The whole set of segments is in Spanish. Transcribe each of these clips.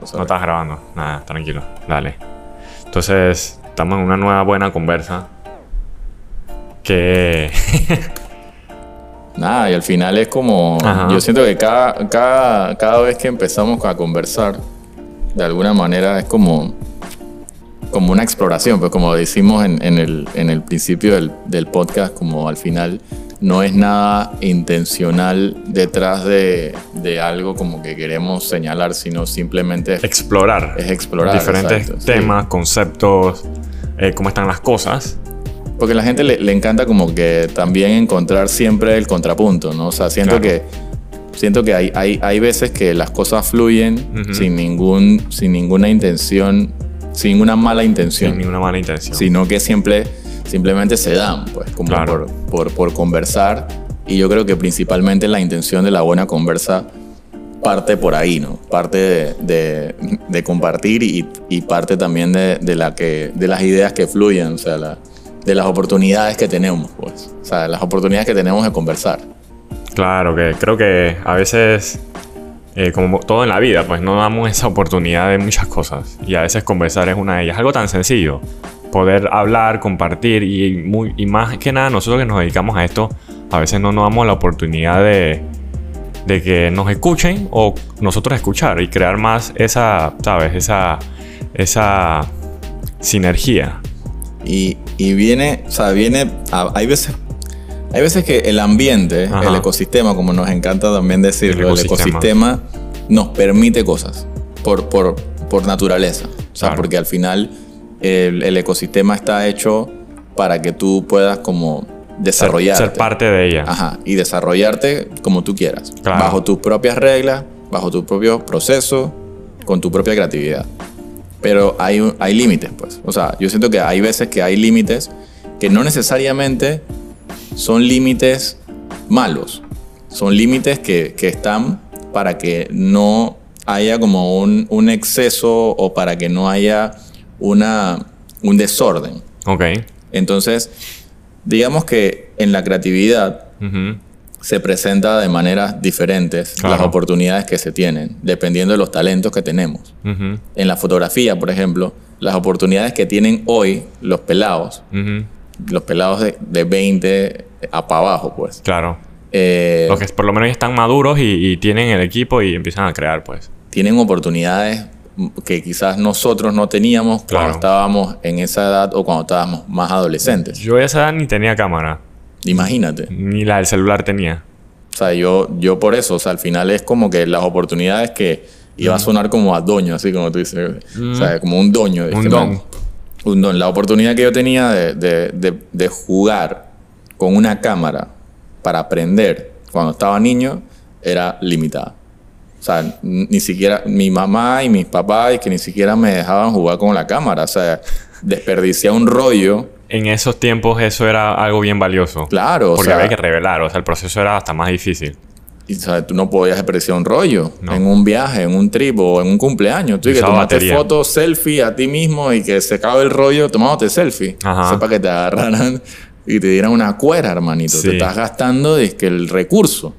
No estás grabando. Nada, tranquilo. Dale. Entonces, estamos en una nueva buena conversa. Que. Nada, y al final es como. Ajá. Yo siento que cada, cada, cada vez que empezamos a conversar, de alguna manera es como. Como una exploración, pues como decimos en, en el, en el principio del, del podcast, como al final no es nada intencional detrás de, de algo como que queremos señalar, sino simplemente es, explorar. es explorar. diferentes exacto, sí. temas, conceptos, eh, cómo están las cosas. Porque a la gente le, le encanta como que también encontrar siempre el contrapunto, ¿no? O sea, siento Claro. que siento que hay, hay, hay veces que las cosas fluyen sin ningún sin ninguna intención, sin ninguna mala intención, Sin ninguna mala intención. sino que siempre simplemente se dan, pues, como Claro. por, por, por conversar. Y yo creo que principalmente la intención de la buena conversa parte por ahí, ¿no? Parte de, de- de compartir y, y parte también de, de la que, de las ideas que fluyen, o sea, la- de las oportunidades que tenemos, pues. O sea, las oportunidades que tenemos de conversar. Claro, que creo que a veces, eh, como todo en la vida, pues no damos esa oportunidad de muchas cosas. Y a veces conversar es una de ellas. Algo tan sencillo. Poder hablar, compartir y, muy, y más que nada nosotros que nos dedicamos a esto, a veces no nos damos la oportunidad de, de que nos escuchen o nosotros escuchar y crear más esa, ¿sabes? Esa, esa sinergia. Y, y viene, o sea, viene, a- hay veces, hay veces que el ambiente, Ajá. el ecosistema, como nos encanta también decirlo, El el ecosistema. ecosistema, nos permite cosas por, por, por naturaleza. O sea, Claro. porque al final el, el ecosistema está hecho para que tú puedas como desarrollarte. ser parte de ella. Ajá, y desarrollarte como tú quieras. Claro. Bajo tus propias reglas, bajo tu propio proceso, con tu propia creatividad. Pero hay, hay límites, pues. O sea, yo siento que hay veces que hay límites que no necesariamente son límites malos. Son límites que, que están para que no haya como un, un exceso o para que no haya una, un desorden. Ok. Entonces, digamos que en la creatividad se presenta de maneras diferentes Claro. las oportunidades que se tienen, dependiendo de los talentos que tenemos. En la fotografía, por ejemplo, las oportunidades que tienen hoy los pelados, los pelados de, de 20 a para abajo, pues. Claro. eh, Los que por lo menos ya están maduros y, y tienen el equipo y empiezan a crear, pues. tienen oportunidades que quizás nosotros no teníamos Claro. cuando estábamos en esa edad o cuando estábamos más adolescentes. Yo a esa edad ni tenía cámara, Imagínate. ni la del celular tenía. O sea, yo, yo por eso, o sea, al final es como que las oportunidades que iba a sonar como a doño, así como tú dices. O sea, como un doño. Un Dije, don. "Man, Un don. La oportunidad que yo tenía de, de- de- de jugar con una cámara para aprender cuando estaba niño era limitada. O sea, ni siquiera mi mamá y mis papás y que ni siquiera me dejaban jugar con la cámara. O sea, desperdicié un rollo. En esos tiempos eso era algo bien valioso. Claro, o Porque sea, había que revelar, o sea, el proceso era hasta más difícil. Y, o sea, tú no podías desperdiciar un rollo No. en un viaje, en un trip o en un cumpleaños. Tú y que tomaste batería. fotos, selfie a ti mismo y que se acabe el rollo tomándote selfie. Ajá. Para que te agarraran y te dieran una cuera, hermanito. Sí. Te estás gastando que el recurso.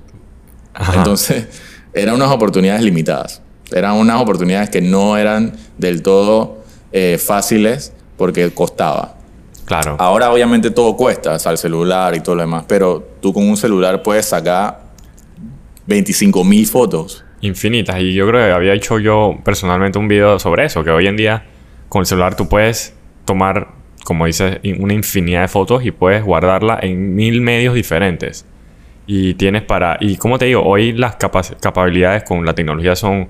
Ajá. Entonces, eran unas oportunidades limitadas. Eran unas oportunidades que no eran del todo eh, fáciles porque costaba. claro. Ahora obviamente todo cuesta, o sea, el celular y todo lo demás, pero tú con un celular puedes sacar 25 mil fotos. Infinitas. Y yo creo que había hecho yo personalmente un video sobre eso, que hoy en día con el celular tú puedes tomar, como dices, una infinidad de fotos y puedes guardarla en mil medios diferentes. Y tienes para... Y como te digo, hoy las capac- capacidades con la tecnología son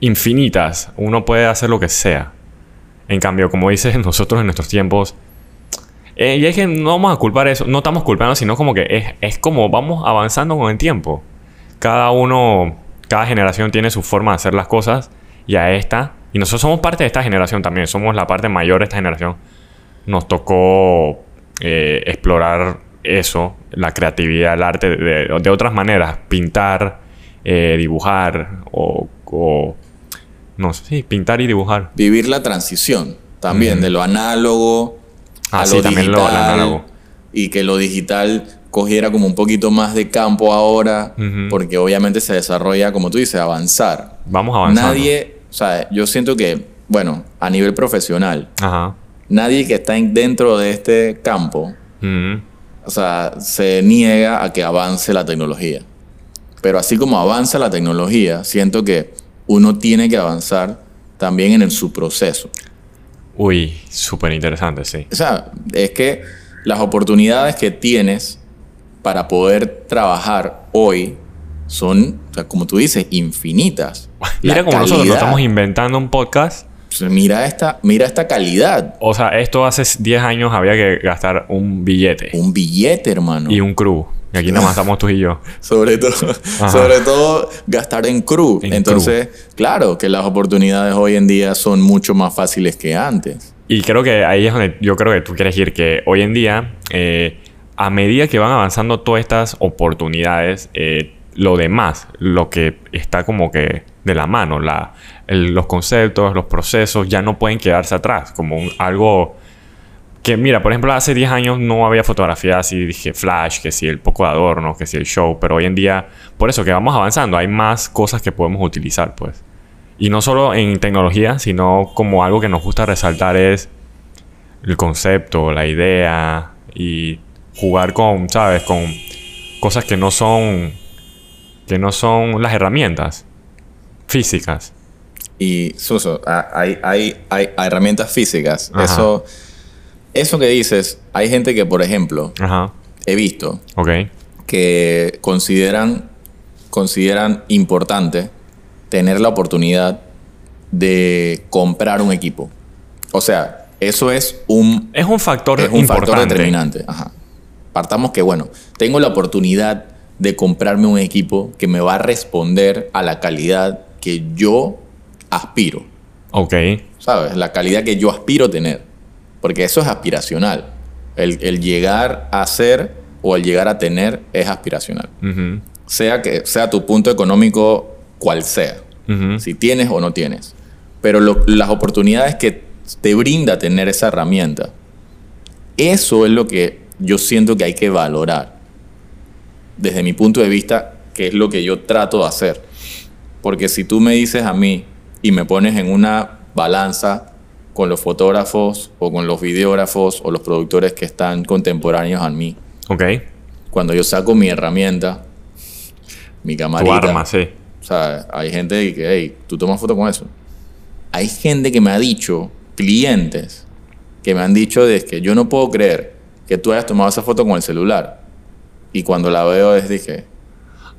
infinitas. Uno puede hacer lo que sea. En cambio, como dices, nosotros en nuestros tiempos... eh, y es que no vamos a culpar eso, no estamos culpando, sino como que es, es como vamos avanzando con el tiempo. Cada uno, cada generación tiene su forma de hacer las cosas y a esta, y nosotros somos parte de esta generación también, somos la parte mayor de esta generación. Nos tocó eh, explorar eso, la creatividad, el arte de, de otras maneras, pintar, eh, dibujar o, o- no sé, sí, pintar y dibujar. Vivir la transición también de lo análogo Ah, a sí, lo también lo- lo digital. análogo. Y que lo digital cogiera como un poquito más de campo ahora, porque obviamente se desarrolla, como tú dices, avanzar. Vamos avanzando. Nadie, O sea, yo siento que, bueno, a nivel profesional, Ajá. nadie que está en- dentro de este campo. O sea, se niega a que avance la tecnología. Pero así como avanza la tecnología, siento que uno tiene que avanzar también en el, su proceso. Uy, súper interesante, sí. O sea, es que las oportunidades que tienes para poder trabajar hoy son, o sea, como tú dices, infinitas. Mira La como nosotros estamos inventando un podcast. Pues, mira esta, mira esta calidad. O sea, esto hace 10 años había que gastar un billete Un billete, hermano. y un crew. Y aquí nada más estamos tú y yo. Sobre todo, Ajá. sobre todo gastar en crew. En Entonces, claro que las oportunidades hoy en día son mucho más fáciles que antes. Y creo que ahí es donde yo creo que tú quieres ir, que hoy en día, eh, a medida que van avanzando todas estas oportunidades, eh, lo demás, lo que está como que de la mano, la, el- los conceptos, los procesos, ya no pueden quedarse atrás, como un- algo que, mira, por ejemplo, hace 10 años no había fotografía así, dije flash, que si el poco de adorno, que si el show, pero hoy en día, por eso que vamos avanzando, hay más cosas que podemos utilizar, pues. Y no solo en tecnología, sino como algo que nos gusta resaltar es el concepto, la idea y jugar con, ¿sabes? Con cosas que no son que no son las herramientas físicas. Y Suso, a- hay, hay, hay herramientas físicas. Ajá. Eso, eso que dices, hay gente que, por ejemplo, Ajá. he visto que consideran, consideran importante tener la oportunidad de comprar un equipo. O sea, eso es un, Es un factor es un importante. factor determinante. Ajá. Partamos que, bueno, tengo la oportunidad de comprarme un equipo que me va a responder a la calidad que yo aspiro. Ok. ¿Sabes? La calidad que yo aspiro a tener. Porque eso es aspiracional. El, el llegar a ser o el llegar a tener es aspiracional. Sea que sea tu punto económico cual sea. Si tienes o no tienes. Pero lo- las oportunidades que te brinda tener esa herramienta, eso es lo que yo siento que hay que valorar. Desde mi punto de vista, que es lo que yo trato de hacer. Porque si tú me dices a mí y me pones en una balanza con los fotógrafos o con los videógrafos o los productores que están contemporáneos a mí, Ok. cuando yo saco mi herramienta, mi Tu camarita, arma, sí. o sea, hay gente que, hey, tú tomas foto con eso. Hay gente que me ha dicho, clientes, que me han dicho de que yo no puedo creer que tú hayas tomado esa foto con el celular. Y cuando la veo es dije,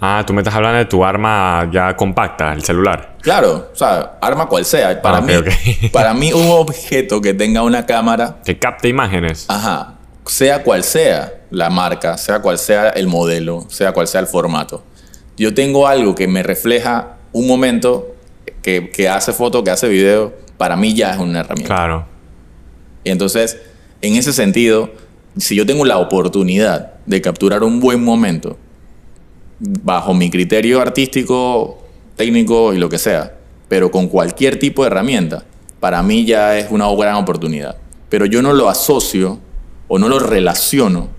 Ah, tú me estás hablando de tu arma ya compacta, el celular. claro, o sea, arma cual sea. Para, Ah, ok, mí, para mí un objeto que tenga una cámara, Que capte imágenes. ajá, sea cual sea la marca, sea cual sea el modelo, sea cual sea el formato. Yo tengo algo que me refleja un momento que, que hace foto, que hace video, para mí ya es una herramienta. Claro. Y entonces, en ese sentido, si yo tengo la oportunidad de capturar un buen momento, bajo mi criterio artístico, técnico y lo que sea, pero con cualquier tipo de herramienta, para mí ya es una gran oportunidad. Pero yo no lo asocio o no lo relaciono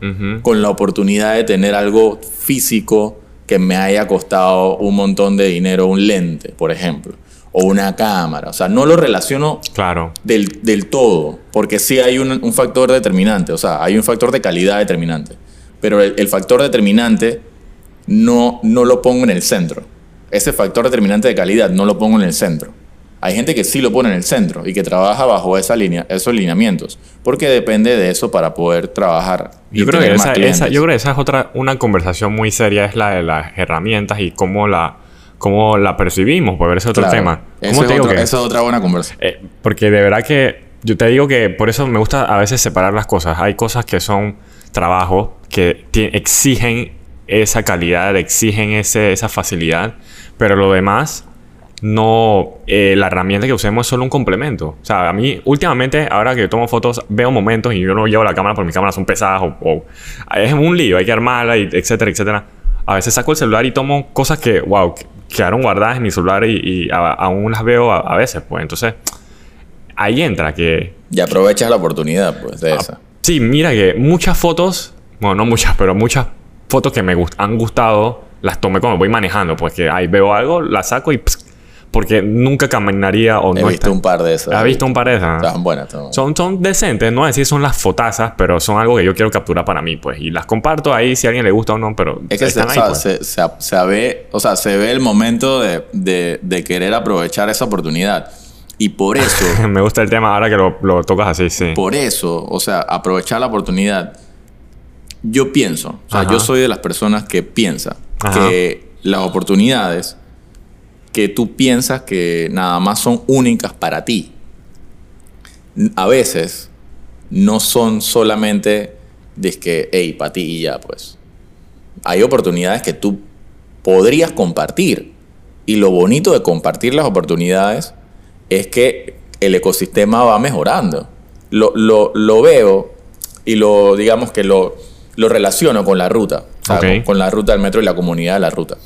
con la oportunidad de tener algo físico que me haya costado un montón de dinero, un lente, por ejemplo, o una cámara. O sea, no lo relaciono Claro. del, del todo, porque sí hay un, un factor determinante, o sea, hay un factor de calidad determinante, pero el, el factor determinante no, no lo pongo en el centro. Ese factor determinante de calidad no lo pongo en el centro. Hay gente que sí lo pone en el centro y que trabaja bajo esa línea, esos lineamientos, porque depende de eso para poder trabajar. y Yo creo, que esa, esa- yo creo que esa es otra, una conversación muy seria, es la de las herramientas y cómo la, cómo la percibimos, pues ese es otro Claro. tema. Eso ¿Cómo es te otra- que- esa es otra buena conversación. Eh, porque de verdad que yo te digo que por eso me gusta a veces separar las cosas. Hay cosas que son trabajos que exigen esa calidad, exigen ese, esa facilidad, pero lo demás no eh, la herramienta que usemos es solo un complemento. O sea, a mí últimamente, ahora que yo tomo fotos, veo momentos y yo no llevo la cámara porque mis cámaras son pesadas o, o- es un lío, hay que armarla, y etcétera, etcétera. A veces saco el celular y tomo cosas que, wow, que- quedaron guardadas en mi celular y, y a- aún las veo a, a veces, pues. Entonces, ahí entra que... Y aprovechas la oportunidad, pues, Ah, de esa. Sí, mira que muchas fotos, bueno, no muchas, pero muchas fotos que me gust- han gustado, las tomé cuando voy manejando, pues que ahí veo algo, la saco y... pss, porque nunca caminaría o He no visto está- un par de esas. ¿Has visto un par de esas? Estaban buenas. Son, son decentes, no decir son las fotazas, pero son algo que yo quiero capturar para mí, pues. Y las comparto ahí si a alguien le gusta o no, pero Es que se, están o ahí, sea, pues. se, se- se ve, o sea, se ve el momento de, de- de querer aprovechar esa oportunidad. Y por eso, Me gusta el tema ahora que lo, lo tocas así, sí. por eso, o sea, aprovechar la oportunidad. Yo pienso, o sea, Ajá. yo soy de las personas que piensa Ajá. que las oportunidades que tú piensas que nada más son únicas para ti, a veces no son solamente de que, hey, para ti y ya, pues. Hay oportunidades que tú podrías compartir. Y lo bonito de compartir las oportunidades es que el ecosistema va mejorando. Lo, lo- lo veo y lo, digamos que lo, lo relaciono con la ruta. o sea, Ok. con, con la ruta del metro y la comunidad de la ruta.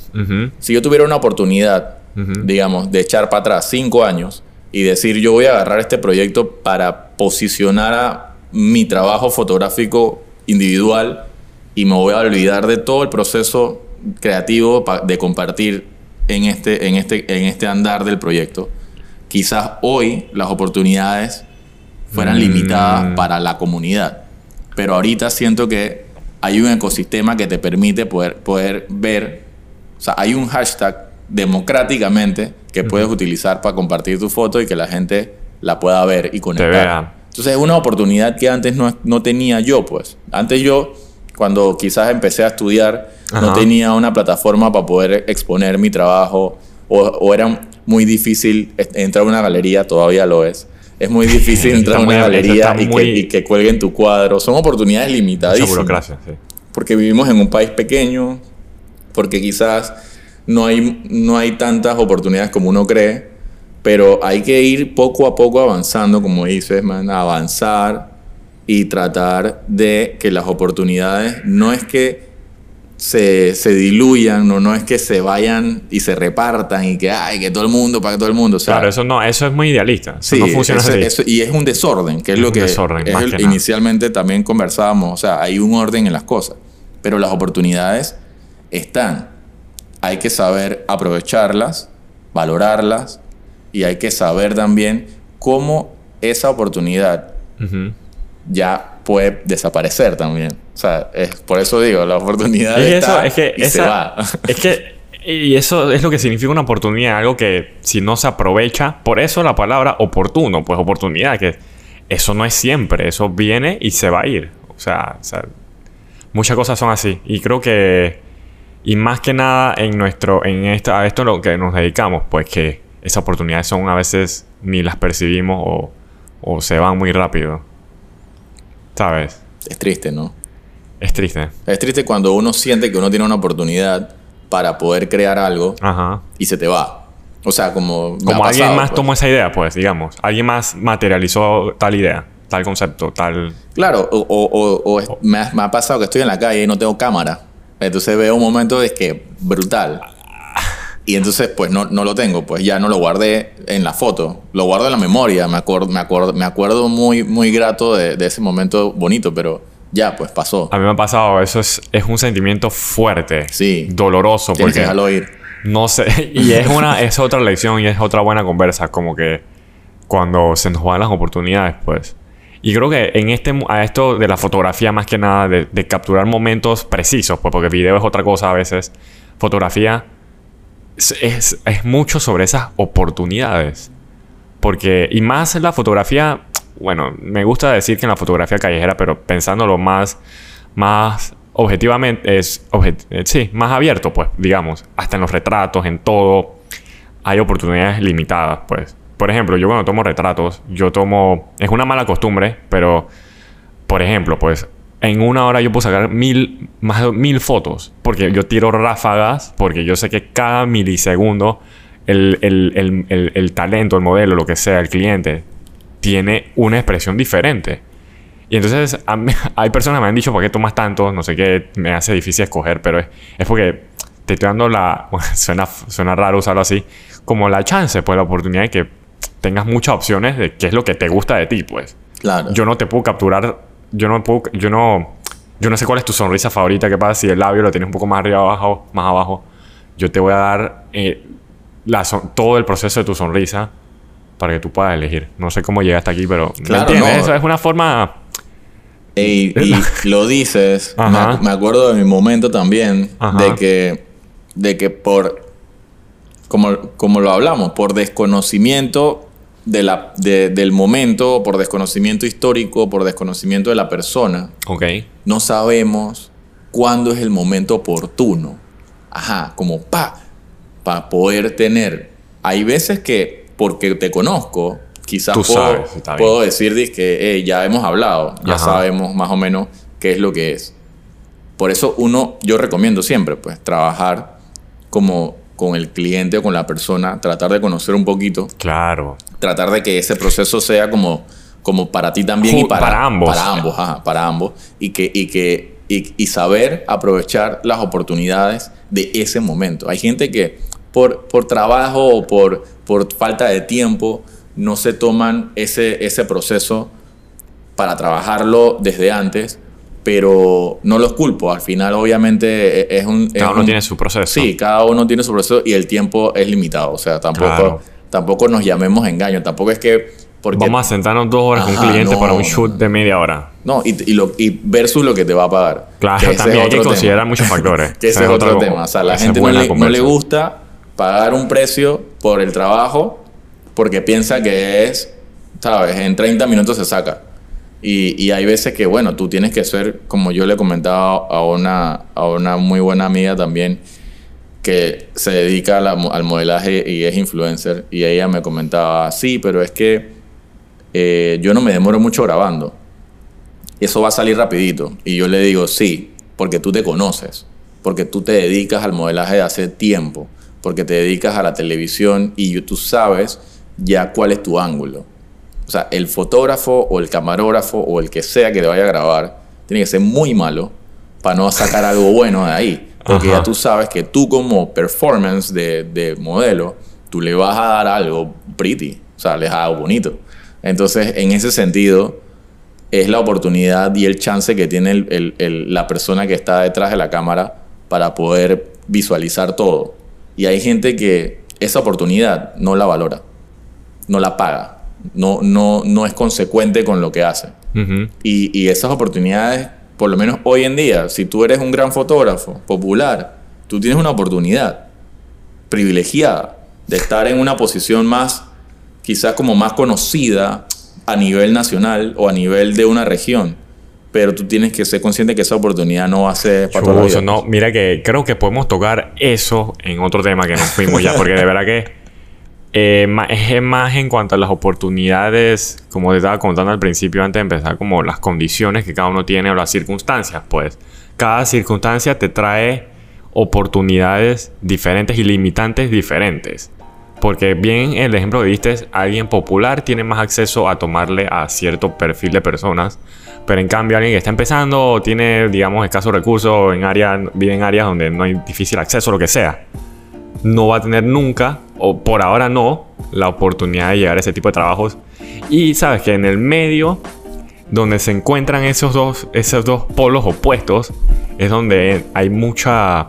Si yo tuviera una oportunidad, digamos, de echar para atrás cinco años y decir yo voy a agarrar este proyecto para posicionar a mi trabajo fotográfico individual y me voy a olvidar de todo el proceso creativo de compartir en este, en este, en este andar del proyecto. Quizás hoy las oportunidades fueran Mm. limitadas para la comunidad. Pero ahorita siento que hay un ecosistema que te permite poder, poder ver, o sea, hay un hashtag democráticamente que puedes utilizar para compartir tu foto y que la gente la pueda ver y conectar. vea. Entonces es una oportunidad que antes no, no tenía yo, pues. Antes yo, cuando quizás empecé a estudiar, no tenía una plataforma para poder exponer mi trabajo o, o era muy difícil entrar a una galería, todavía lo es. Es muy difícil entrar a una galería y, muy- que, y que cuelguen tu cuadro. Son oportunidades Mucha limitadísimas burocracia, sí. porque vivimos en un país pequeño, porque quizás no hay, no hay tantas oportunidades como uno cree, pero hay que ir poco a poco avanzando, como dices, man, avanzar y tratar de que las oportunidades no es que se, se diluyan, no, no es que se vayan y se repartan y que, ay, que todo el mundo, para que todo el mundo, o sea, Claro, eso no, eso es muy idealista. Eso Sí, no funciona eso- así. eso- y es un desorden, que es, Es lo que desorden, es más el- que nada. inicialmente también conversábamos. O sea, hay un orden en las cosas, pero las oportunidades están. Hay que saber aprovecharlas, valorarlas y hay que saber también cómo esa oportunidad ya puede desaparecer también. O sea, es, por eso digo, la oportunidad Es que está eso, es que y se va. es que y eso es lo que significa una oportunidad, algo que si no se aprovecha, por eso la palabra oportuno, pues oportunidad, que eso no es siempre, eso viene y se va a ir. O sea, o sea, muchas cosas son así y creo que y más que nada en nuestro en esta a esto a lo que nos dedicamos, pues que esas oportunidades son a veces ni las percibimos o, o se van muy rápido. ¿Sabes? es triste, ¿no? Es triste. Es triste cuando uno siente que uno tiene una oportunidad para poder crear algo Ajá. y se te va. O sea, como. Como alguien más pues. tomó esa idea, pues, digamos. Alguien más materializó tal idea, tal concepto, tal... Claro, o, o- o- o es- me, ha, me ha pasado que estoy en la calle y no tengo cámara. Entonces veo un momento de que brutal. Y entonces, pues no, no lo tengo, pues ya no lo guardé en la foto. Lo guardo en la memoria. Me acuerdo, me acuerdo, me acuerdo muy, muy grato de, de ese momento bonito, pero ya, pues pasó. A mí me ha pasado, eso es, es un sentimiento fuerte. Sí. Doloroso, Tienes que porque... dejarlo ir. No sé, y es una es otra lección y es otra buena conversa, como que cuando se nos van las oportunidades, pues. Y creo que en este a esto de la fotografía más que nada de, de capturar momentos precisos, pues porque video es otra cosa a veces. Fotografía es, es, mucho sobre esas oportunidades. Porque, y más la fotografía, bueno, me gusta decir que en la fotografía callejera, pero pensándolo más, más objetivamente, es, eh, sí, más abierto, pues, digamos, hasta en los retratos, en todo, hay oportunidades limitadas, pues. Por ejemplo, yo cuando tomo retratos, yo tomo, es una mala costumbre, pero, por ejemplo, pues, en una hora yo puedo sacar mil, más de mil fotos, porque yo tiro ráfagas, porque yo sé que cada milisegundo el, el- el- el- talento, el modelo, lo que sea, el cliente, tiene una expresión diferente. Y entonces a mí- hay personas que me han dicho, ¿por qué tomas tanto? No sé qué, me hace difícil escoger, pero es, es porque te estoy dando la... bueno, suena, suena raro usarlo así, como la chance, pues la oportunidad de que tengas muchas opciones de qué es lo que te gusta de ti, pues. Claro. Yo no te puedo capturar, yo no puedo, yo no, yo no sé cuál es tu sonrisa favorita, qué pasa si el labio lo tienes un poco más arriba abajo, más abajo. Yo te voy a dar eh, la son- todo el proceso de tu sonrisa para que tú puedas elegir. No sé cómo llegaste aquí, pero ¿me Claro, entiendes? no. Eso es una forma... Y, y lo dices, me, me acuerdo de mi momento también, Ajá. de que, de que por, como, como lo hablamos, por desconocimiento de la, de- del momento, por desconocimiento histórico, por desconocimiento de la persona, Ok. no sabemos cuándo es el momento oportuno. Ajá, como pa, para poder tener. Hay veces que, porque te conozco, quizás Tú puedo, sabes, puedo decir que ya hemos hablado, ya Ajá. sabemos más o menos qué es lo que es. Por eso uno, yo recomiendo siempre, pues, trabajar como con el cliente o con la persona, tratar de conocer un poquito, Claro. tratar de que ese proceso sea como, como para ti también y para, para ambos. Para ambos, ajá, para ambos. Y, que, y, que, y, y saber aprovechar las oportunidades de ese momento. Hay gente que por, por trabajo o por, por falta de tiempo no se toman ese, ese proceso para trabajarlo desde antes, pero no los culpo. Al final, obviamente, e- es un... es Cada uno un- tiene su proceso. Sí, cada uno tiene su proceso y el tiempo es limitado. O sea, tampoco, Claro. tampoco nos llamemos engaño. Tampoco es que. Porque, Vamos a sentarnos dos horas con un cliente no, para un no. shoot de media hora. No, y, y lo, y versus lo que te va a pagar. Claro, también es hay que considerar tema. muchos factores. que ese Ese es otro tema. O sea, la es gente no le, no le gusta pagar un precio por el trabajo porque piensa que es, ¿sabes? En 30 minutos se saca. Y, hay veces que, bueno, tú tienes que ser, como yo le comentaba a una, a una muy buena amiga también, que se dedica la al modelaje y es influencer. Y ella me comentaba, sí, pero es que eh, yo no me demoro mucho grabando. Eso va a salir rapidito. Y yo le digo, sí, porque tú te conoces, porque tú te dedicas al modelaje de hace tiempo, porque te dedicas a la televisión y tú sabes ya cuál es tu ángulo. O sea, el fotógrafo o el camarógrafo o el que sea que te vaya a grabar tiene que ser muy malo para no sacar algo bueno de ahí. Porque Ajá. ya tú sabes que tú como performance de, de modelo, tú le vas a dar algo pretty, o sea, le dar algo bonito. Entonces, en ese sentido, es la oportunidad y el chance que tiene el- el- el- la persona que está detrás de la cámara para poder visualizar todo. Y hay gente que esa oportunidad no la valora, no la paga, no, no, no es consecuente con lo que hace. Y, y esas oportunidades, por lo menos hoy en día, si tú eres un gran fotógrafo popular, tú tienes una oportunidad privilegiada de estar en una posición más, quizás como más conocida a nivel nacional o a nivel de una región. Pero tú tienes que ser consciente que esa oportunidad no va a ser para toda la Chuzo, vida. no, mira que creo que podemos tocar eso en otro tema que nos fuimos ya, porque de verdad que eh, es más en cuanto a las oportunidades, como te estaba contando al principio antes de empezar, como las condiciones que cada uno tiene o las circunstancias, pues cada circunstancia te trae oportunidades diferentes y limitantes diferentes. Porque bien el ejemplo que diste, alguien popular tiene más acceso a tomarle a cierto perfil de personas, pero en cambio alguien que está empezando o tiene, digamos, escasos recursos, en área, vive en áreas donde no hay difícil acceso, lo que sea, no va a tener nunca, o por ahora no, la oportunidad de llegar a ese tipo de trabajos. Y sabes que en el medio, donde se encuentran esos dos, esos dos polos opuestos, es donde hay mucha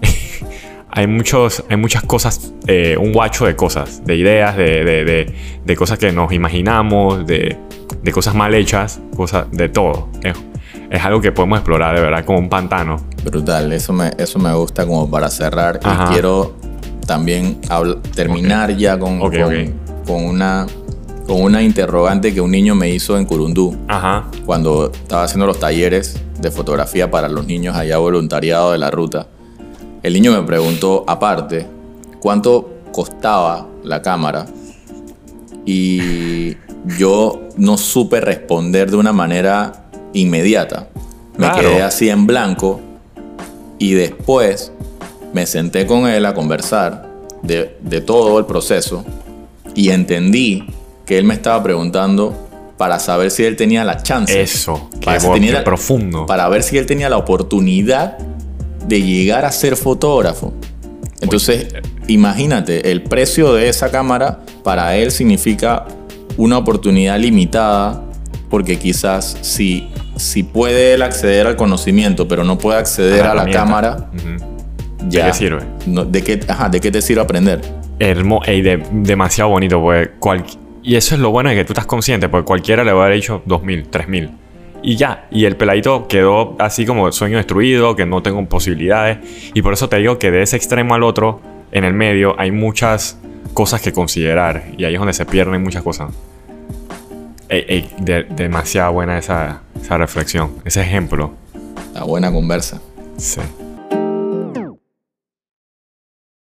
hay muchos hay muchas cosas eh, un guacho de cosas de ideas de, de- de- cosas que nos imaginamos de, cosas mal hechas cosas de todo es algo que podemos explorar de verdad como un pantano Brutal, eso me, eso me gusta como para cerrar. Ajá. Y quiero también terminar ya con, con, una, con una interrogante que un niño me hizo en Curundú ajá cuando estaba haciendo los talleres de fotografía para los niños allá voluntariado de la ruta. El niño me preguntó aparte cuánto costaba la cámara y yo no supe responder de una manera inmediata. Me Claro. quedé así en blanco y después me senté con él a conversar de, de todo el proceso y entendí que él me estaba preguntando para saber si él tenía la chance. eso Para qué, si tenía la- profundo Para ver si él tenía la oportunidad de llegar a ser fotógrafo. Entonces, imagínate, el precio de esa cámara para él significa una oportunidad limitada, porque quizás si, si puede él acceder al conocimiento, pero no puede acceder a la cámara, ya. qué sirve? no- ¿de, qué, ajá, ¿De qué te sirve aprender? hermoso, de, demasiado bonito, pues cual, y eso es lo bueno de que tú estás consciente, porque cualquiera le va a haber dicho 2000, 3000. Y ya, y el peladito quedó así como sueño destruido, que no tengo posibilidades. Y por eso te digo que de ese extremo al otro, en el medio, hay muchas cosas que considerar. Y ahí es donde se pierden muchas cosas. Ey, ey, demasiado buena esa, esa reflexión, ese ejemplo. La buena conversa. Sí.